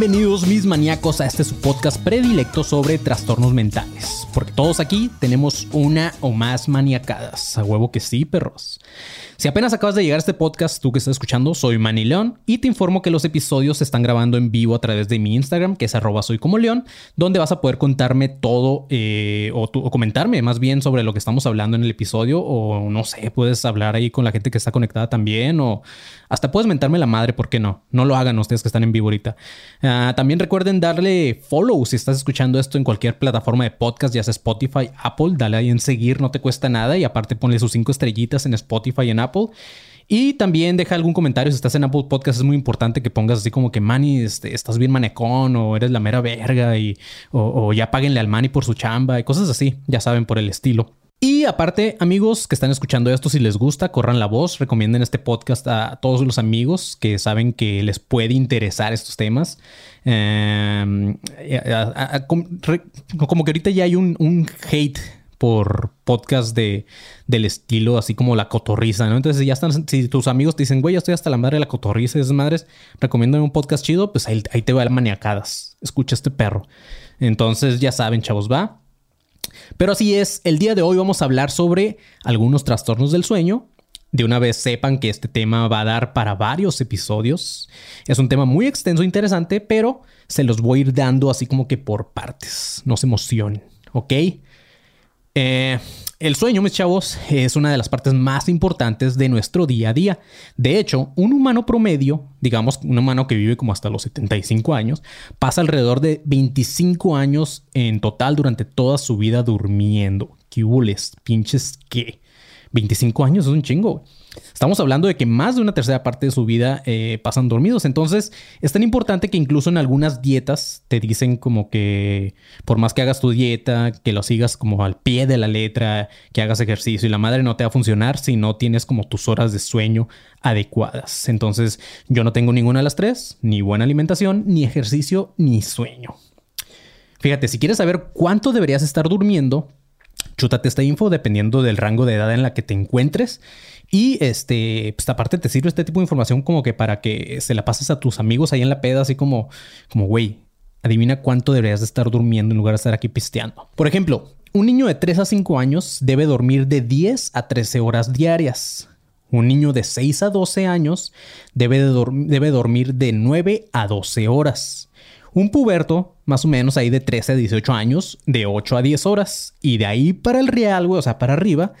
Bienvenidos mis maníacos a este su podcast predilecto sobre trastornos mentales. Porque todos aquí tenemos una o más maniacadas. A huevo que sí, perros. Si apenas acabas de llegar a este podcast, tú que estás escuchando, soy Manny León y te informo que los episodios se están grabando en vivo a través de mi Instagram, que es arroba soy como León, donde vas a poder contarme todo eh, o, o comentarme más bien sobre lo que estamos hablando en el episodio o no sé, puedes hablar ahí con la gente que está conectada también o hasta puedes mentarme la madre, ¿por qué no? No lo hagan ustedes que están en vivo ahorita. Ah, también recuerden darle follow si estás escuchando esto en cualquier plataforma de podcast, ya sea Spotify, Apple, dale ahí en seguir, no te cuesta nada y aparte ponle sus cinco estrellitas en Spotify y en Apple. Y también deja algún comentario si estás en Apple Podcast. Es muy importante que pongas así como que Manny, este, estás bien manecón o eres la mera verga y, o, ya páguenle al Manny por su chamba y cosas así. Ya saben, por el estilo. Y aparte, amigos que están escuchando esto, si les gusta, corran la voz, recomienden este podcast a todos los amigos que saben que les puede interesar estos temas. Eh, com- re- como que ahorita ya hay un hate por podcast de, del estilo así como la cotorriza, ¿no? Entonces, si ya están, si tus amigos te dicen, güey, ya estoy hasta la madre de la cotorriza y esas madres, recomiendo un podcast chido, pues ahí, ahí te va el maniacadas. Escucha este perro. Entonces, ya saben, chavos, va. Pero así es, el día de hoy vamos a hablar sobre algunos trastornos del sueño. De una vez sepan que este tema va a dar para varios episodios. Es un tema muy extenso e interesante, pero se los voy a ir dando así como que por partes. No se emocionen, ¿ok? Eh, el sueño, mis chavos, es una de las partes más importantes de nuestro día a día. De hecho, un humano promedio, digamos un humano que vive como hasta los 75 años, pasa alrededor de 25 años en total durante toda su vida durmiendo. ¿Qué hules? Pinches qué. 25 años es un chingo. Estamos hablando de que más de una tercera parte de su vida eh, pasan dormidos. Entonces, es tan importante que incluso en algunas dietas te dicen como que por más que hagas tu dieta, que lo sigas como al pie de la letra, que hagas ejercicio y la madre no te va a funcionar si no tienes como tus horas de sueño adecuadas. Entonces, yo no tengo ninguna de las tres, ni buena alimentación, ni ejercicio, ni sueño. Fíjate, si quieres saber cuánto deberías estar durmiendo, chútate esta info dependiendo del rango de edad en la que te encuentres. Y este, pues aparte te sirve este tipo de información como que para que se la pases a tus amigos ahí en la peda, así como, como, güey, adivina cuánto deberías de estar durmiendo en lugar de estar aquí pisteando. Por ejemplo, un niño de 3 a 5 años debe dormir de 10 a 13 horas diarias. Un niño de 6 a 12 años debe, de debe dormir de 9 a 12 horas. Un puberto, más o menos ahí de 13 a 18 años, de 8 a 10 horas. Y de ahí para el real, güey, o sea, para arriba,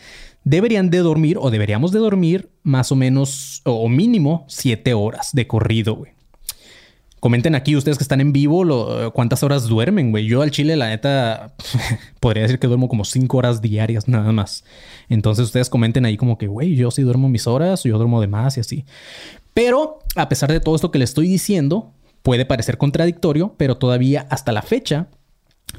deberían de dormir o deberíamos de dormir más o menos o mínimo 7 horas de corrido, güey. Comenten aquí ustedes que están en vivo lo- cuántas horas duermen, güey. Yo al chile, la neta, podría decir que duermo como 5 horas diarias nada más. Entonces ustedes comenten ahí como que, güey, yo sí duermo mis horas, yo duermo de más y así. Pero a pesar de todo esto que les estoy diciendo, puede parecer contradictorio, pero todavía hasta la fecha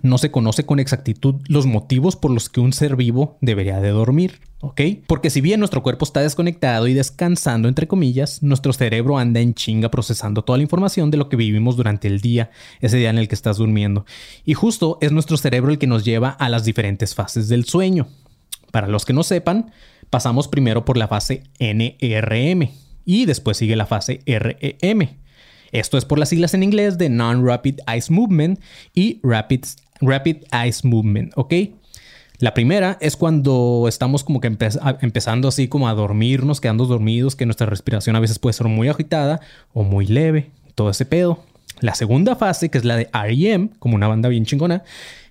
no se conoce con exactitud los motivos por los que un ser vivo debería de dormir, ¿ok? Porque si bien nuestro cuerpo está desconectado y descansando, entre comillas, nuestro cerebro anda en chinga procesando toda la información de lo que vivimos durante el día, ese día en el que estás durmiendo. Y justo es nuestro cerebro el que nos lleva a las diferentes fases del sueño. Para los que no sepan, pasamos primero por la fase NRM y después sigue la fase REM. Esto es por las siglas en inglés de Non-Rapid Eye Movement y Rapid, Rapid Eye Movement, ¿ok? La primera es cuando estamos como que empezando así como a dormirnos, quedando dormidos, que nuestra respiración a veces puede ser muy agitada o muy leve, todo ese pedo. La segunda fase, que es la de REM, como una banda bien chingona,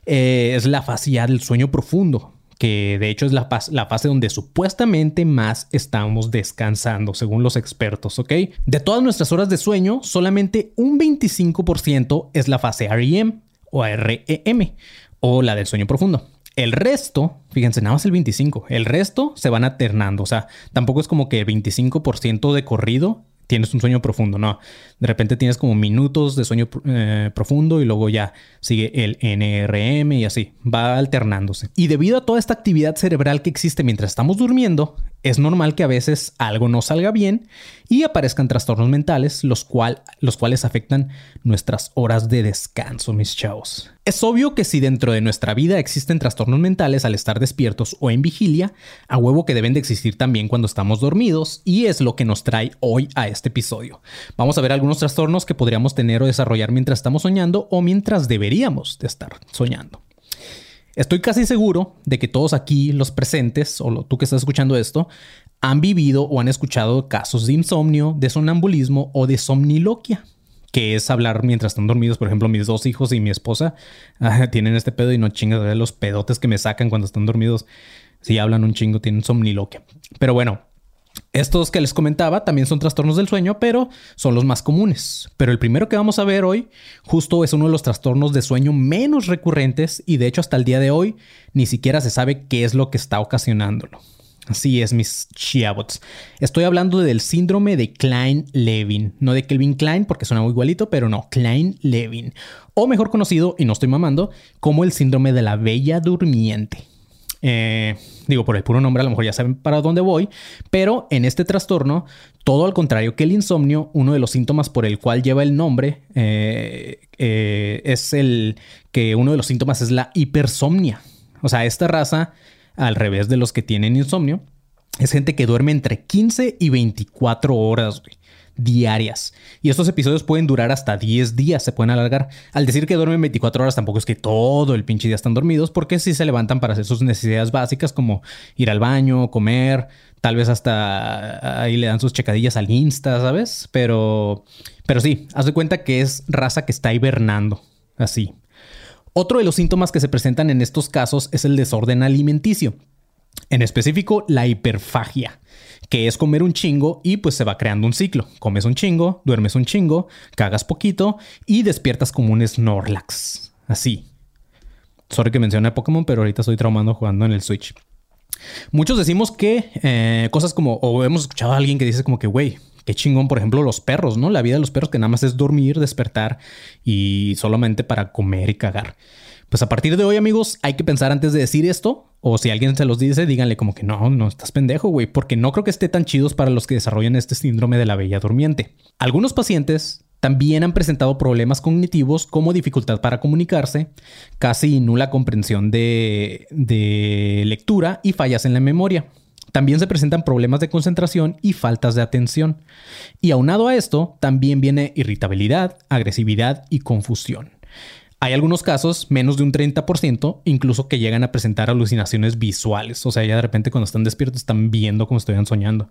eh, es la fase ya del sueño profundo, que de hecho es la, la, fase donde supuestamente más estamos descansando, según los expertos, ¿ok? De todas nuestras horas de sueño, solamente un 25% es la fase REM o REM o la del sueño profundo. El resto, fíjense, nada más el 25, el resto se van alternando, o sea, tampoco es como que 25% de corrido tienes un sueño profundo, no. De repente tienes como minutos de sueño eh, profundo y luego ya sigue el NRM y así, va alternándose. Y debido a toda esta actividad cerebral que existe mientras estamos durmiendo, es normal que a veces algo no salga bien y aparezcan trastornos mentales, los, cual, los cuales afectan nuestras horas de descanso, mis chavos. Es obvio que si dentro de nuestra vida existen trastornos mentales al estar despiertos o en vigilia, a huevo que deben de existir también cuando estamos dormidos y es lo que nos trae hoy a este episodio. Vamos a ver algunos trastornos que podríamos tener o desarrollar mientras estamos soñando o mientras deberíamos de estar soñando. Estoy casi seguro de que todos aquí, los presentes, o tú que estás escuchando esto, han vivido o han escuchado casos de insomnio, de sonambulismo o de somniloquia, que es hablar mientras están dormidos. Por ejemplo, mis dos hijos y mi esposa ah, tienen este pedo y no chingas los pedotes que me sacan cuando están dormidos. Si hablan un chingo, tienen somniloquia. Pero bueno, estos que les comentaba también son trastornos del sueño, pero son los más comunes. Pero el primero que vamos a ver hoy justo es uno de los trastornos de sueño menos recurrentes y de hecho hasta el día de hoy ni siquiera se sabe qué es lo que está ocasionándolo. Así es, mis chiabots. Estoy hablando del síndrome de Klein-Levin. No de Kelvin Klein porque suena muy igualito, pero no, Klein-Levin. O mejor conocido, y no estoy mamando, como el síndrome de la bella durmiente. Eh, digo, por el puro nombre a lo mejor ya saben para dónde voy, pero en este trastorno, todo al contrario que el insomnio, uno de los síntomas por el cual lleva el nombre eh, eh, es el que uno de los síntomas es la hipersomnia. O sea, esta raza, al revés de los que tienen insomnio, es gente que duerme entre 15 y 24 horas diarias. Y estos episodios pueden durar hasta 10 días, se pueden alargar. Al decir que duermen 24 horas, tampoco es que todo el pinche día están dormidos, porque sí se levantan para hacer sus necesidades básicas como ir al baño, comer, tal vez hasta ahí le dan sus checadillas al Insta, ¿sabes? Pero, pero sí, haz de cuenta que es raza que está hibernando, así. Otro de los síntomas que se presentan en estos casos es el desorden alimenticio. En específico, la hiperfagia que es comer un chingo y pues se va creando un ciclo. Comes un chingo, duermes un chingo, cagas poquito y despiertas como un Snorlax. Así. Sorry que mencioné Pokémon, pero ahorita estoy traumando jugando en el Switch. Muchos decimos que eh, cosas como, o hemos escuchado a alguien que dice como que, güey, qué chingón, por ejemplo, los perros, ¿no? La vida de los perros que nada más es dormir, despertar y solamente para comer y cagar. Pues a partir de hoy, amigos, hay que pensar antes de decir esto. O si alguien se los dice, díganle como que no, no estás pendejo, güey, porque no creo que esté tan chidos para los que desarrollan este síndrome de la bella durmiente. Algunos pacientes también han presentado problemas cognitivos como dificultad para comunicarse, casi nula comprensión de, de lectura y fallas en la memoria. También se presentan problemas de concentración y faltas de atención. Y aunado a esto, también viene irritabilidad, agresividad y confusión. Hay algunos casos, menos de un 30%, incluso que llegan a presentar alucinaciones visuales. O sea, ya de repente cuando están despiertos están viendo como estuvieran soñando.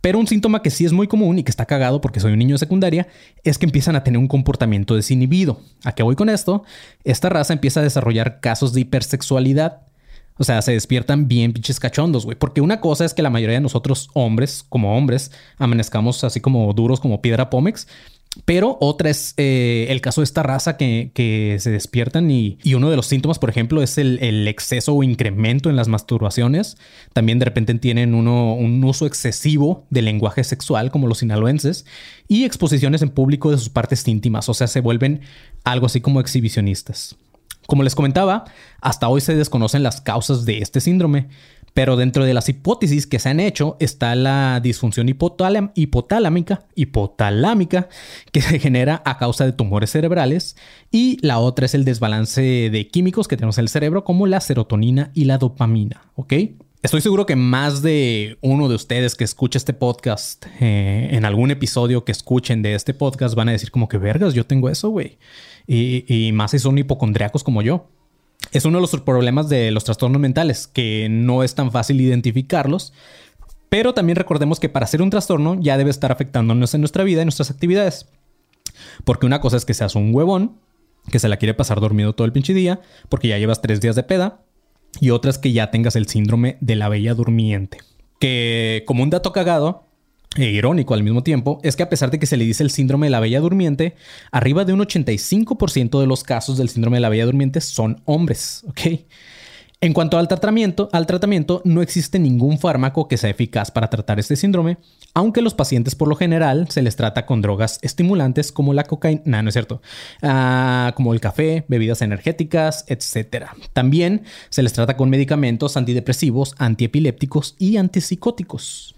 Pero un síntoma que sí es muy común y que está cagado porque soy un niño de secundaria es que empiezan a tener un comportamiento desinhibido. ¿A qué voy con esto? Esta raza empieza a desarrollar casos de hipersexualidad. O sea, se despiertan bien pinches cachondos, güey. Porque una cosa es que la mayoría de nosotros hombres, como hombres, amanezcamos así como duros como piedra pómex. Pero otra es eh, el caso de esta raza que, se despiertan y, uno de los síntomas, por ejemplo, es el, exceso o incremento en las masturbaciones. También de repente tienen uno, un uso excesivo de lenguaje sexual, como los sinaloenses, y exposiciones en público de sus partes íntimas, o sea, se vuelven algo así como exhibicionistas. Como les comentaba, hasta hoy se desconocen las causas de este síndrome, pero dentro de las hipótesis que se han hecho está la disfunción hipotalámica, hipotalámica que se genera a causa de tumores cerebrales y la otra es el desbalance de químicos que tenemos en el cerebro como la serotonina y la dopamina, ¿ok? Estoy seguro que más de uno de ustedes que escucha este podcast, eh, en algún episodio que escuchen de este podcast, van a decir como que vergas, yo tengo eso, güey. Y, y más si son hipocondriacos como yo. Es uno de los problemas de los trastornos mentales, que no es tan fácil identificarlos, pero también recordemos que para ser un trastorno ya debe estar afectándonos en nuestra vida y nuestras actividades. Porque una cosa es que seas un huevón, que se la quiere pasar dormido todo el pinche día, porque ya llevas tres días de peda. y otras que ya tengas el síndrome de la bella durmiente. Que como un dato cagado, e irónico al mismo tiempo, es que a pesar de que se le dice el síndrome de la bella durmiente, arriba de un 85% de los casos del síndrome de la bella durmiente son hombres, ¿ok? En cuanto al tratamiento, al tratamiento, no existe ningún fármaco que sea eficaz para tratar este síndrome, aunque los pacientes por lo general se les trata con drogas estimulantes como la cocaína, no, es cierto, ah, como el café, bebidas energéticas, etc. También se les trata con medicamentos antidepresivos, antiepilépticos y antipsicóticos.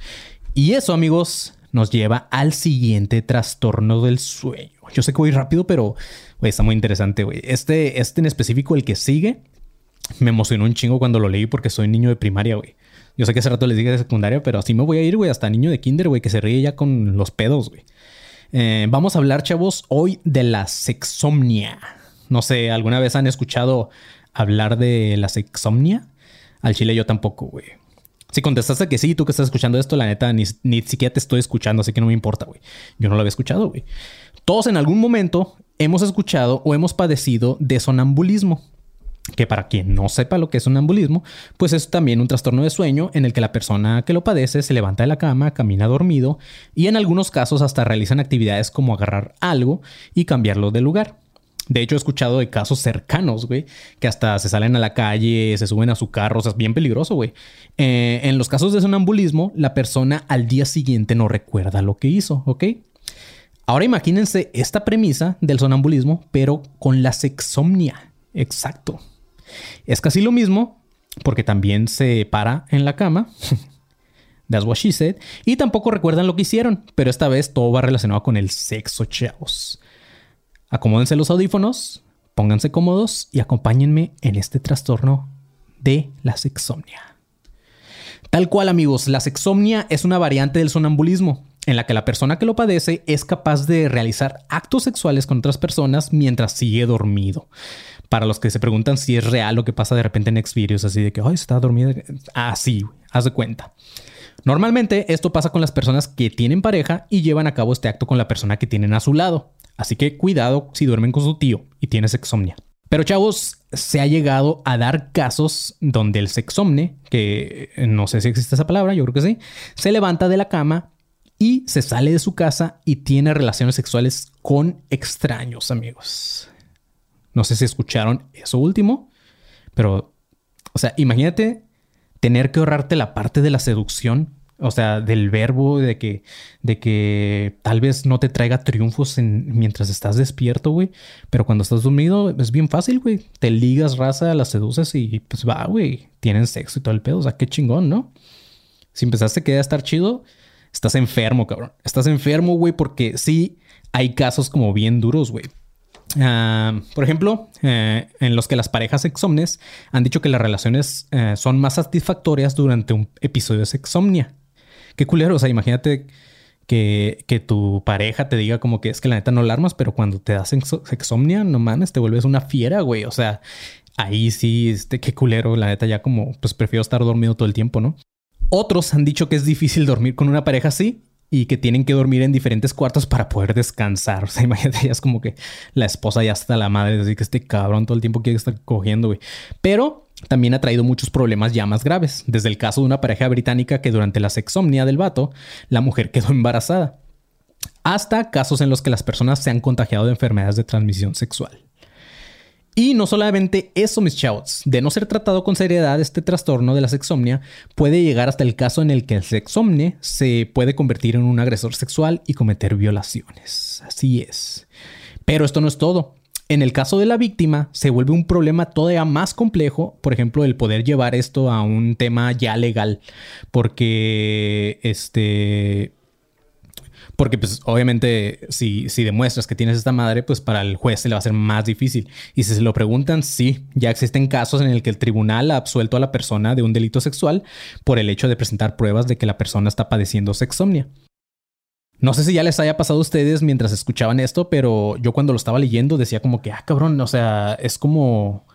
Y eso, amigos, nos lleva al siguiente trastorno del sueño. Yo sé que voy rápido, pero está muy interesante, güey. Este, este en específico, el que sigue, me emocionó un chingo cuando lo leí porque soy niño de primaria, güey. Yo sé que hace rato les dije de secundaria, pero así me voy a ir, güey, hasta niño de kinder, güey, que se ríe ya con los pedos, güey. Eh, vamos a hablar, chavos, hoy de la sexomnia. No sé, ¿alguna vez han escuchado hablar de la sexomnia? Al chile yo tampoco, güey. Si contestaste que sí, tú que estás escuchando esto, la neta, ni, ni siquiera te estoy escuchando, así que no me importa, güey. Yo no lo había escuchado, güey. Todos en algún momento hemos escuchado o hemos padecido de sonambulismo que para quien no sepa lo que es un ambulismo, pues es también un trastorno de sueño en el que la persona que lo padece se levanta de la cama, camina dormido y en algunos casos hasta realizan actividades como agarrar algo y cambiarlo de lugar. De hecho, he escuchado de casos cercanos, güey, que hasta se salen a la calle, se suben a su carro, o sea, es bien peligroso, güey. Eh, en los casos de sonambulismo, la persona al día siguiente no recuerda lo que hizo, ¿ok? Ahora imagínense esta premisa del sonambulismo, pero con la sexomnia. Exacto. Es casi lo mismo, porque también se para en la cama. That's what she said. Y tampoco recuerdan lo que hicieron, pero esta vez todo va relacionado con el sexo, chavos. Acomódense los audífonos, pónganse cómodos y acompáñenme en este trastorno de la sexomnia. Tal cual, amigos, la sexomnia es una variante del sonambulismo en la que la persona que lo padece es capaz de realizar actos sexuales con otras personas mientras sigue dormido para los que se preguntan si es real lo que pasa de repente en Xvideos, así de que, ay, está dormida. Así, ah, haz de cuenta. Normalmente esto pasa con las personas que tienen pareja y llevan a cabo este acto con la persona que tienen a su lado. Así que cuidado si duermen con su tío y tienes sexomnia. Pero chavos, se ha llegado a dar casos donde el sexomne, que no sé si existe esa palabra, yo creo que sí, se levanta de la cama y se sale de su casa y tiene relaciones sexuales con extraños, amigos. No sé si escucharon eso último, pero, o sea, imagínate tener que ahorrarte la parte de la seducción, o sea, del verbo de que, de que tal vez no te traiga triunfos mientras estás despierto, güey, pero cuando estás dormido es bien fácil, güey. Te ligas raza, las seduces y pues va, güey, tienen sexo y todo el pedo, o sea, qué chingón, ¿no? Si empezaste que a estar chido, estás enfermo, cabrón. Estás enfermo, güey, porque sí hay casos como bien duros, güey. Ah, por ejemplo, eh, en los que las parejas sexomnes han dicho que las relaciones eh, son más satisfactorias durante un episodio de sexomnia. Qué culero, o sea, imagínate que, que, tu pareja te diga como que es que la neta no alarmas, pero cuando te das sexomnia, no mames, te vuelves una fiera, güey. O sea, ahí sí, este, qué culero, la neta ya como, pues prefiero estar dormido todo el tiempo, ¿no? Otros han dicho que es difícil dormir con una pareja así y que tienen que dormir en diferentes cuartos para poder descansar. O sea, imagínate, ya es como que la esposa ya está la madre, así que este cabrón todo el tiempo quiere estar cogiendo, güey. Pero también ha traído muchos problemas ya más graves, desde el caso de una pareja británica que durante la sexomnia del vato, la mujer quedó embarazada, hasta casos en los que las personas se han contagiado de enfermedades de transmisión sexual. Y no solamente eso, mis chavos, de no ser tratado con seriedad, este trastorno de la sexomnia puede llegar hasta el caso en el que el sexomne se puede convertir en un agresor sexual y cometer violaciones. Así es. Pero esto no es todo. En el caso de la víctima, se vuelve un problema todavía más complejo, por ejemplo, el poder llevar esto a un tema ya legal, porque este porque, pues, obviamente, si, si demuestras que tienes esta madre, pues para el juez se le va a ser más difícil. Y si se lo preguntan, sí, ya existen casos en el que el tribunal ha absuelto a la persona de un delito sexual por el hecho de presentar pruebas de que la persona está padeciendo sexomnia. No sé si ya les haya pasado a ustedes mientras escuchaban esto, pero yo cuando lo estaba leyendo decía como que, ah, cabrón, o sea, es como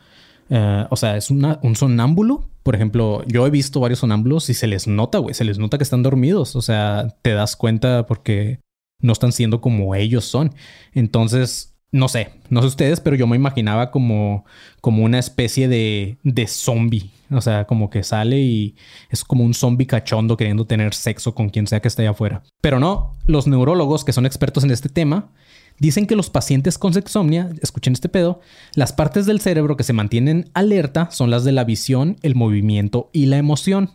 eh, o sea, es un sonámbulo. Por ejemplo, yo he visto varios sonámbulos y se les nota, güey, se les nota que están dormidos. O sea, te das cuenta porque no están siendo como ellos son. Entonces, no sé, no sé ustedes, pero yo me imaginaba como, como una especie de, de zombie. O sea, como que sale y es como un zombie cachondo queriendo tener sexo con quien sea que esté allá afuera. Pero no, los neurólogos que son expertos en este tema dicen que los pacientes con sexomnia, escuchen este pedo, las partes del cerebro que se mantienen alerta son las de la visión, el movimiento y la emoción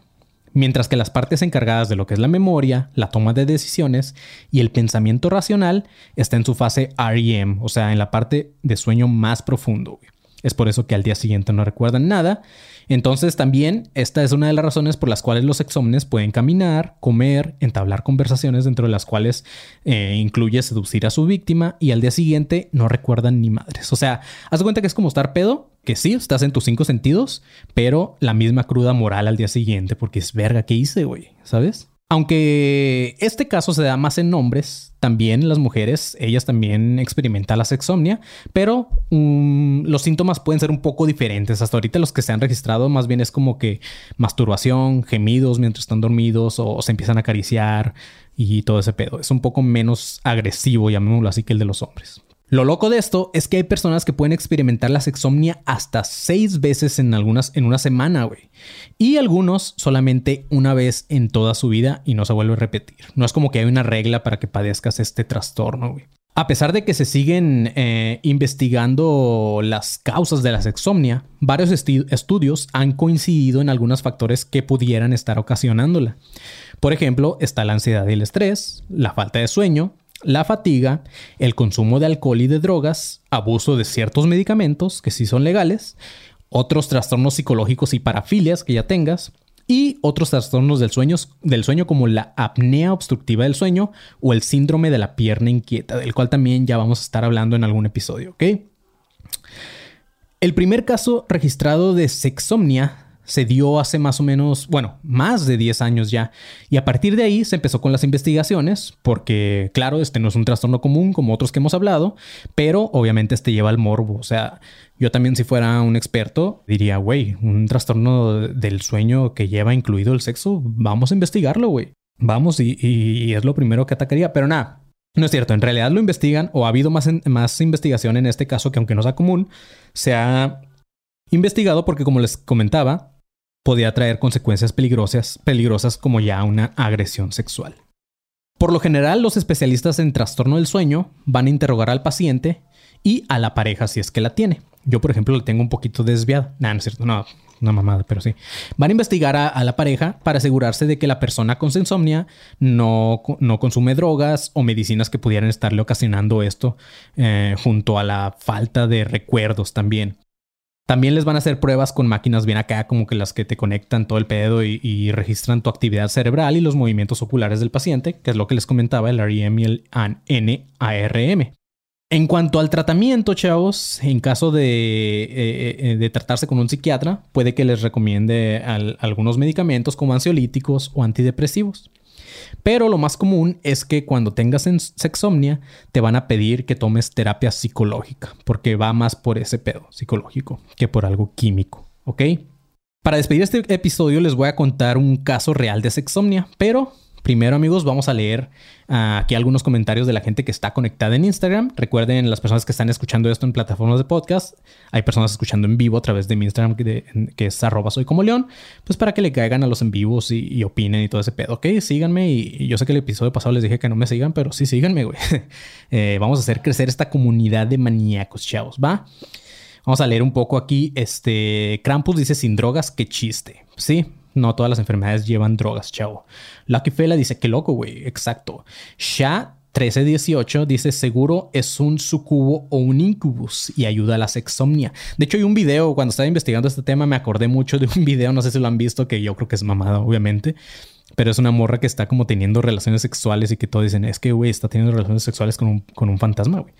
mientras que las partes encargadas de lo que es la memoria, la toma de decisiones y el pensamiento racional está en su fase REM, o sea, en la parte de sueño más profundo. Es por eso que al día siguiente no recuerdan nada entonces también esta es una de las razones por las cuales los exómenes pueden caminar, comer, entablar conversaciones dentro de las cuales eh, incluye seducir a su víctima y al día siguiente no recuerdan ni madres. O sea, haz cuenta que es como estar pedo, que sí, estás en tus cinco sentidos, pero la misma cruda moral al día siguiente porque es verga que hice, güey, ¿sabes? Aunque este caso se da más en hombres, también las mujeres, ellas también experimentan la sexomnia, pero mm, los síntomas pueden ser un poco diferentes. Hasta ahorita los que se han registrado más bien es como que masturbación, gemidos mientras están dormidos o, se empiezan a acariciar y todo ese pedo. Es un poco menos agresivo, llamémoslo así, que el de los hombres. Lo loco de esto es que hay personas que pueden experimentar la sexomnia hasta seis veces en algunas en una semana, güey. Y algunos solamente una vez en toda su vida y no se vuelve a repetir. No es como que hay una regla para que padezcas este trastorno, güey. A pesar de que se siguen eh, investigando las causas de la sexomnia, varios estudios han coincidido en algunos factores que pudieran estar ocasionándola. Por ejemplo, está la ansiedad y el estrés, la falta de sueño, la fatiga, el consumo de alcohol y de drogas, abuso de ciertos medicamentos que sí son legales, otros trastornos psicológicos y parafilias que ya tengas, y otros trastornos del sueño, del sueño como la apnea obstructiva del sueño o el síndrome de la pierna inquieta, del cual también ya vamos a estar hablando en algún episodio, ¿ok? El primer caso registrado de sexomnia se dio hace más o menos, bueno, más de 10 años ya. Y a partir de ahí se empezó con las investigaciones, porque claro, este no es un trastorno común como otros que hemos hablado, pero obviamente este lleva al morbo. O sea, yo también si fuera un experto diría, güey, un trastorno del sueño que lleva incluido el sexo, vamos a investigarlo, güey. Vamos y, es lo primero que atacaría, pero nada. No es cierto, en realidad lo investigan o ha habido más, más investigación en este caso que aunque no sea común, se ha investigado porque como les comentaba, podía traer consecuencias peligrosas, peligrosas como ya una agresión sexual. Por lo general, los especialistas en trastorno del sueño van a interrogar al paciente y a la pareja si es que la tiene. Yo, por ejemplo, la tengo un poquito desviada. No, no es cierto, no, una mamada, pero sí. Van a investigar a, la pareja para asegurarse de que la persona con insomnia no, no, consume drogas o medicinas que pudieran estarle ocasionando esto, eh, junto a la falta de recuerdos también. También les van a hacer pruebas con máquinas bien acá, como que las que te conectan todo el pedo y, registran tu actividad cerebral y los movimientos oculares del paciente, que es lo que les comentaba, el REM y el NARM. En cuanto al tratamiento, chavos, en caso de, eh, eh, de tratarse con un psiquiatra, puede que les recomiende algunos medicamentos como ansiolíticos o antidepresivos. Pero lo más común es que cuando tengas sexomnia te van a pedir que tomes terapia psicológica, porque va más por ese pedo psicológico que por algo químico, ¿ok? Para despedir este episodio les voy a contar un caso real de sexomnia, pero Primero, amigos, vamos a leer ah, aquí algunos comentarios de la gente que está conectada en Instagram. Recuerden, las personas que están escuchando esto en plataformas de podcast, hay personas escuchando en vivo a través de mi Instagram, que, es arroba soy como león, pues para que le caigan a los en vivos y, opinen y todo ese pedo. Ok, síganme. Y, yo sé que el episodio pasado les dije que no me sigan, pero sí síganme, güey. Eh, vamos a hacer crecer esta comunidad de maníacos, chavos, ¿va? Vamos a leer un poco aquí. Este Krampus dice sin drogas, qué chiste. Sí, no todas las enfermedades llevan drogas, chavo. Lucky Fela dice, qué loco, güey. Exacto. Sha 1318 dice seguro es un sucubo o un incubus y ayuda a la sexomnia. De hecho, hay un video, cuando estaba investigando este tema, me acordé mucho de un video, no sé si lo han visto, que yo creo que es mamada, obviamente. Pero es una morra que está como teniendo relaciones sexuales y que todos dicen, es que, güey, está teniendo relaciones sexuales con un, con un fantasma, güey.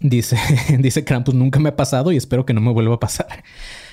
dice, dice Krampus, nunca me ha pasado y espero que no me vuelva a pasar.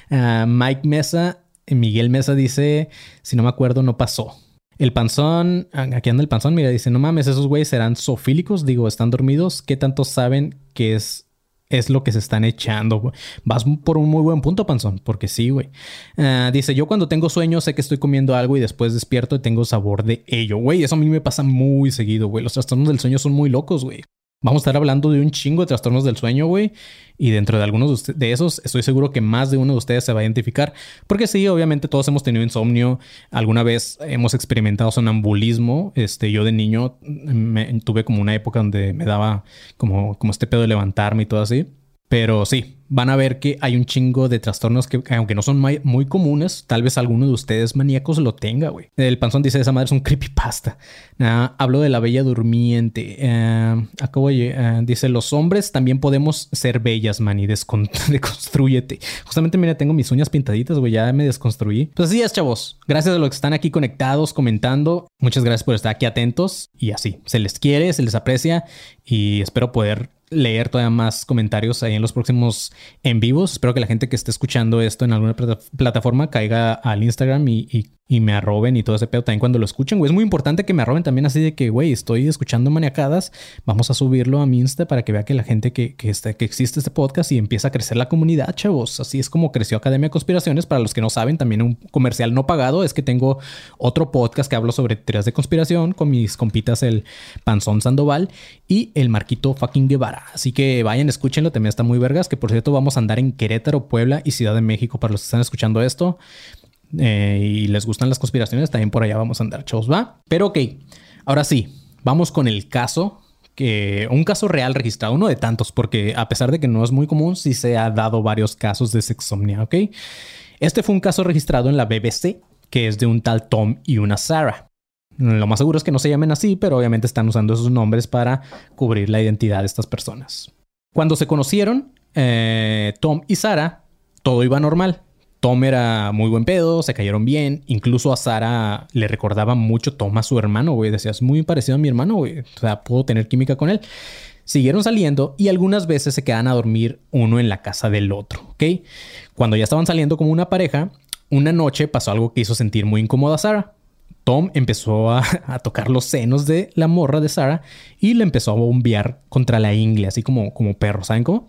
Ah, Mike Mesa, Miguel Mesa dice, si no me acuerdo, no pasó. El panzón, ah, aquí anda el panzón, mira, dice, no mames, esos güeyes serán sofílicos, digo, están dormidos, ¿qué tanto saben que es, es lo que se están echando? Vas por un muy buen punto, panzón, porque sí, güey. Ah, dice, yo cuando tengo sueño sé que estoy comiendo algo y después despierto y tengo sabor de ello, güey, eso a mí me pasa muy seguido, güey, los trastornos del sueño son muy locos, güey. Vamos a estar hablando de un chingo de trastornos del sueño, güey. Y dentro de algunos de esos, estoy seguro que más de uno de ustedes se va a identificar. Porque sí, obviamente todos hemos tenido insomnio. Alguna vez hemos experimentado sonambulismo. Este, yo de niño tuve como una época donde me daba como, como este pedo de levantarme y todo así. Pero sí, van a ver que hay un chingo de trastornos que, aunque no son muy comunes, tal vez alguno de ustedes maníacos lo tenga, güey. El panzón dice, esa madre es un creepypasta. Uh, hablo de la bella durmiente. Uh, acabo uh, dice, los hombres también podemos ser bellas, man, y. Justamente, mira, tengo mis uñas pintaditas, güey, ya me desconstruí. Pues así es, chavos. Gracias a los que están aquí conectados, comentando. Muchas gracias por estar aquí atentos. Y así, se les quiere, se les aprecia y espero poder leer todavía más comentarios ahí en los próximos en vivos. Espero que la gente que esté escuchando esto en alguna plataforma caiga al Instagram y, y me arroben y todo ese pedo también cuando lo escuchen, güey. Es muy importante que me arroben también así de que, güey, estoy escuchando maniacadas. Vamos a subirlo a mi Insta para que vea que la gente que, que, está, que existe este podcast y empieza a crecer la comunidad, chavos. Así es como creció Academia de Conspiraciones. Para los que no saben, también un comercial no pagado es que tengo otro podcast que hablo sobre teorías de conspiración con mis compitas el Panzón Sandoval y el Marquito fucking Guevara. Así que vayan, escúchenlo. También está muy vergas. Que por cierto, vamos a andar en Querétaro, Puebla y Ciudad de México para los que están escuchando esto. Eh, y les gustan las conspiraciones, también por allá vamos a andar, chavos, ¿va? Pero ok, ahora sí, vamos con el caso, que un caso real registrado, uno de tantos, porque a pesar de que no es muy común, sí se ha dado varios casos de sexomnia, ¿ok? Este fue un caso registrado en la BBC, que es de un tal Tom y una Sarah. Lo más seguro es que no se llamen así, pero obviamente están usando esos nombres para cubrir la identidad de estas personas. Cuando se conocieron, eh, Tom y Sarah, todo iba normal. Tom era muy buen pedo, se cayeron bien. Incluso a Sara le recordaba mucho Tom a su hermano, güey. Decía, es muy parecido a mi hermano, güey. O sea, puedo tener química con él. Siguieron saliendo y algunas veces se quedan a dormir uno en la casa del otro, ¿ok? Cuando ya estaban saliendo como una pareja, una noche pasó algo que hizo sentir muy incómoda a Sara. Tom empezó a, tocar los senos de la morra de Sara y le empezó a bombear contra la ingle, así como, como perro, ¿saben cómo?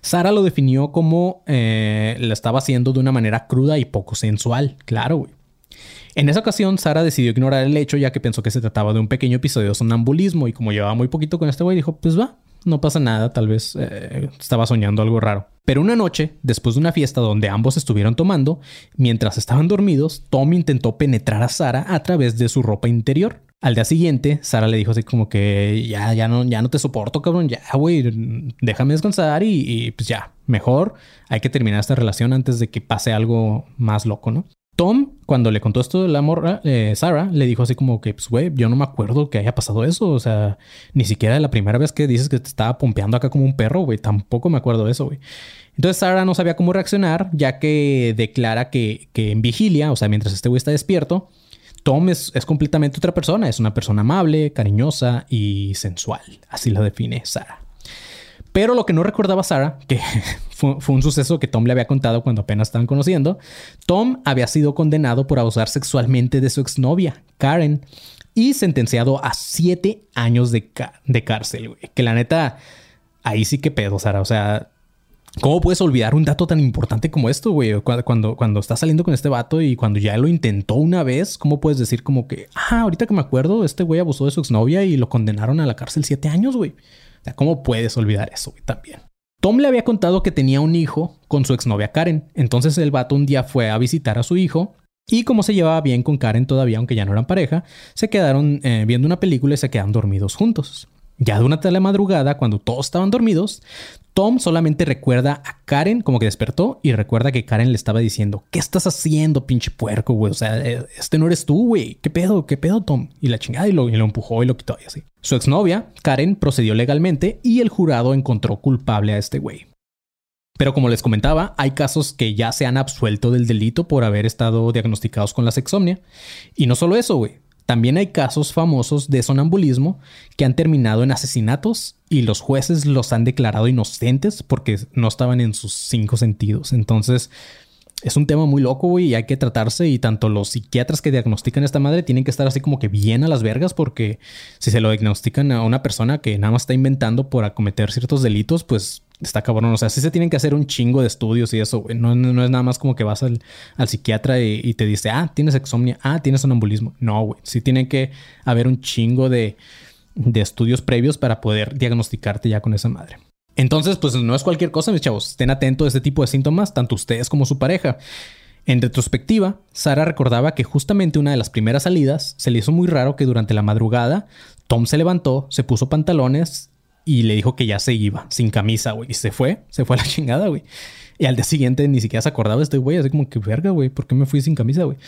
Sara lo definió como eh, la estaba haciendo de una manera cruda y poco sensual. Claro, güey. En esa ocasión, Sara decidió ignorar el hecho ya que pensó que se trataba de un pequeño episodio de sonambulismo y como llevaba muy poquito con este güey, dijo, pues va, no pasa nada, tal vez eh, estaba soñando algo raro. Pero una noche, después de una fiesta donde ambos estuvieron tomando, mientras estaban dormidos, Tom intentó penetrar a Sara a través de su ropa interior. Al día siguiente, Sara le dijo así como que ya, ya no, ya no te soporto, cabrón, ya, güey, déjame descansar y, pues ya, mejor hay que terminar esta relación antes de que pase algo más loco, ¿no? Tom, cuando le contó esto de la morra, eh, Sara le dijo así como que, pues, güey, yo no me acuerdo que haya pasado eso. O sea, ni siquiera la primera vez que dices que te estaba pompeando acá como un perro, güey, tampoco me acuerdo de eso, güey. Entonces Sara no sabía cómo reaccionar, ya que declara que, que en vigilia, o sea, mientras este güey está despierto, Tom es, completamente otra persona, es una persona amable, cariñosa y sensual. Así lo define Sara. Pero lo que no recordaba Sara, que fue, un suceso que Tom le había contado cuando apenas estaban conociendo, Tom había sido condenado por abusar sexualmente de su exnovia, Karen, y sentenciado a siete años de, de cárcel. Que la neta, ahí sí que pedo, Sara. O sea, ¿Cómo puedes olvidar un dato tan importante como esto, güey? Cuando, cuando, estás saliendo con este vato y cuando ya lo intentó una vez, ¿cómo puedes decir como que, ah, ahorita que me acuerdo, este güey abusó de su exnovia y lo condenaron a la cárcel siete años, güey? O sea, ¿cómo puedes olvidar eso, güey? También. Tom le había contado que tenía un hijo con su exnovia Karen. Entonces el vato un día fue a visitar a su hijo y como se llevaba bien con Karen todavía, aunque ya no eran pareja, se quedaron eh, viendo una película y se quedaron dormidos juntos. Ya durante la madrugada, cuando todos estaban dormidos, Tom solamente recuerda a Karen como que despertó y recuerda que Karen le estaba diciendo, ¿qué estás haciendo, pinche puerco, güey? O sea, eh, este no eres tú, güey. ¿Qué pedo? ¿Qué pedo, Tom? Y la chingada y lo, y lo empujó y lo quitó y así. Su exnovia, Karen, procedió legalmente y el jurado encontró culpable a este güey. Pero como les comentaba, hay casos que ya se han absuelto del delito por haber estado diagnosticados con la sexomnia. Y no solo eso, güey. También hay casos famosos de sonambulismo que han terminado en asesinatos y los jueces los han declarado inocentes porque no estaban en sus cinco sentidos. Entonces, es un tema muy loco, y hay que tratarse. Y tanto los psiquiatras que diagnostican a esta madre tienen que estar así como que bien a las vergas, porque si se lo diagnostican a una persona que nada más está inventando por acometer ciertos delitos, pues está cabrón. O sea, sí se tienen que hacer un chingo de estudios y eso, güey. No, no, es nada más como que vas al, psiquiatra y, te dice, ah, tienes exomnia, ah, tienes sonambulismo. No, güey. Sí tiene que haber un chingo de, de estudios previos para poder diagnosticarte ya con esa madre. Entonces, pues no es cualquier cosa, mis chavos. Estén atentos a este tipo de síntomas, tanto ustedes como su pareja. En retrospectiva, Sara recordaba que justamente una de las primeras salidas se le hizo muy raro que durante la madrugada Tom se levantó, se puso pantalones y le dijo que ya se iba, sin camisa, güey. Y se fue, se fue a la chingada, güey. Y al día siguiente ni siquiera se acordaba de este güey, así como que verga, güey, ¿por qué me fui sin camisa, güey?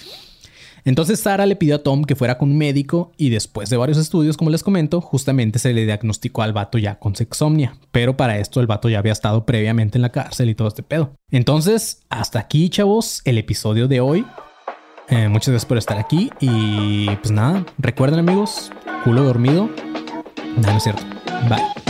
Entonces Sara le pidió a Tom que fuera con un médico y después de varios estudios, como les comento, justamente se le diagnosticó al vato ya con sexomnia. Pero para esto el vato ya había estado previamente en la cárcel y todo este pedo. Entonces, hasta aquí, chavos, el episodio de hoy. Eh, muchas gracias por estar aquí y pues nada, recuerden amigos, culo dormido. No, no es cierto. Bye.